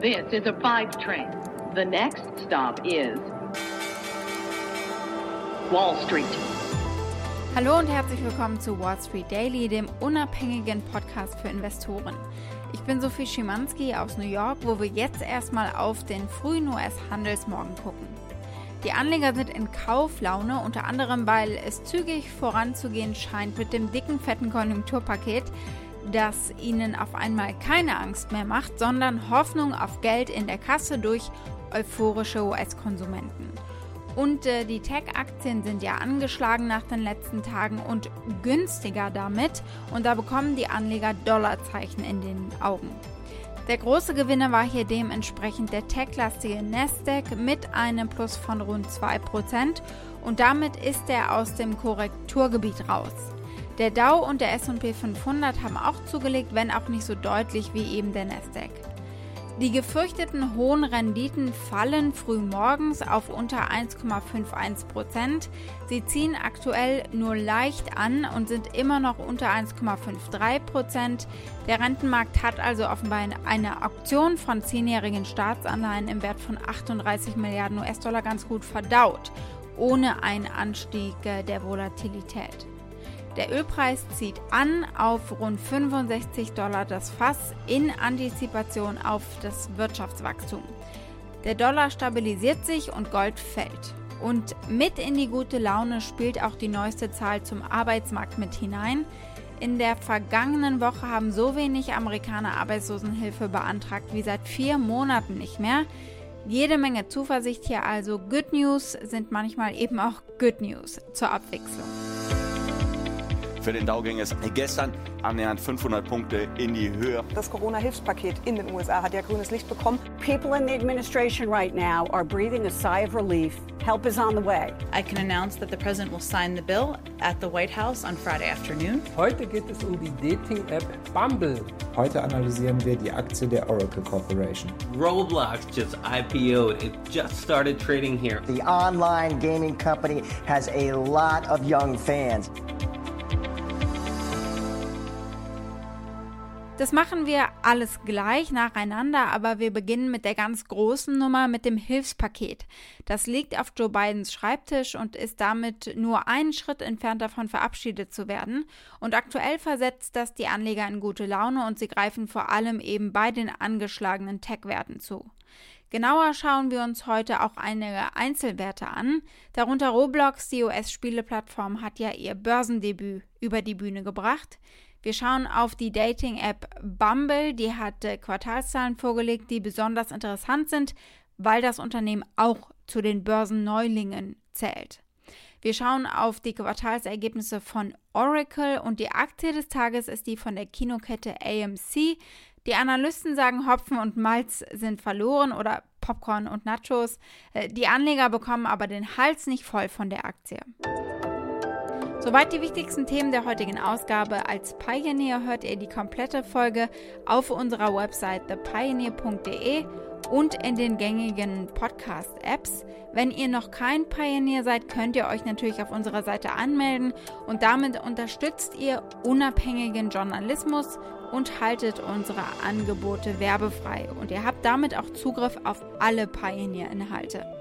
This is a five train. The next stop is Wall Street. Hallo und herzlich willkommen zu Wall Street Daily, dem unabhängigen Podcast für Investoren. Ich bin Sophie Schimanski aus New York, wo wir jetzt erstmal auf den frühen US-Handelsmorgen gucken. Die Anleger sind in Kauflaune, unter anderem weil es zügig voranzugehen scheint mit dem dicken, fetten Konjunkturpaket, das ihnen auf einmal keine Angst mehr macht, sondern Hoffnung auf Geld in der Kasse durch euphorische US-Konsumenten. Und äh, die Tech-Aktien sind ja angeschlagen nach den letzten Tagen und günstiger damit. Und da bekommen die Anleger Dollarzeichen in den Augen. Der große Gewinner war hier dementsprechend der tech-lastige Nasdaq mit einem Plus von rund 2% und damit ist er aus dem Korrekturgebiet raus. Der Dow und der S&P 500 haben auch zugelegt, wenn auch nicht so deutlich wie eben der Nasdaq. Die gefürchteten hohen Renditen fallen früh morgens auf unter 1,51% Sie ziehen aktuell nur leicht an und sind immer noch unter 1,53% Der Rentenmarkt hat also offenbar eine Auktion von zehnjährigen Staatsanleihen im Wert von 38 Milliarden US-Dollar ganz gut verdaut, ohne einen Anstieg der Volatilität. Der Ölpreis zieht an auf rund 65 Dollar das Fass in Antizipation auf das Wirtschaftswachstum. Der Dollar stabilisiert sich und Gold fällt. Und mit in die gute Laune spielt auch die neueste Zahl zum Arbeitsmarkt mit hinein. In der vergangenen Woche haben so wenig Amerikaner Arbeitslosenhilfe beantragt wie seit vier Monaten nicht mehr. Jede Menge Zuversicht hier also. Good News sind manchmal eben auch Good News zur Abwechslung. Für den Dow ging es gestern annähernd 500 Punkte in die Höhe. Das Corona-Hilfspaket in den USA hat ja grünes Licht bekommen. People in the administration right now are breathing a sigh of relief. Help is on the way. I can announce that the president will sign the bill at the White House on Friday afternoon. Heute geht es um die Dating-App Bumble. Heute analysieren wir die Aktie der Oracle Corporation. Roblox just IPO'd. It just started trading here. The online gaming company has a lot of young fans. Das machen wir alles gleich nacheinander, aber wir beginnen mit der ganz großen Nummer, mit dem Hilfspaket. Das liegt auf Joe Bidens Schreibtisch und ist damit nur einen Schritt entfernt davon verabschiedet zu werden. Und aktuell versetzt das die Anleger in gute Laune und sie greifen vor allem eben bei den angeschlagenen Tech-Werten zu. Genauer schauen wir uns heute auch einige Einzelwerte an. Darunter Roblox, die US-Spieleplattform, hat ja ihr Börsendebüt über die Bühne gebracht. Wir schauen auf die Dating-App Bumble. Die hat äh, Quartalszahlen vorgelegt, die besonders interessant sind, weil das Unternehmen auch zu den Börsenneulingen zählt. Wir schauen auf die Quartalsergebnisse von Oracle und die Aktie des Tages ist die von der Kinokette AMC. Die Analysten sagen, Hopfen und Malz sind verloren oder Popcorn und Nachos. Äh, die Anleger bekommen aber den Hals nicht voll von der Aktie. Soweit die wichtigsten Themen der heutigen Ausgabe. Als Pioneer hört ihr die komplette Folge auf unserer Website thepioneer.de und in den gängigen Podcast-Apps. Wenn ihr noch kein Pioneer seid, könnt ihr euch natürlich auf unserer Seite anmelden und damit unterstützt ihr unabhängigen Journalismus und haltet unsere Angebote werbefrei. Und ihr habt damit auch Zugriff auf alle Pioneer-Inhalte.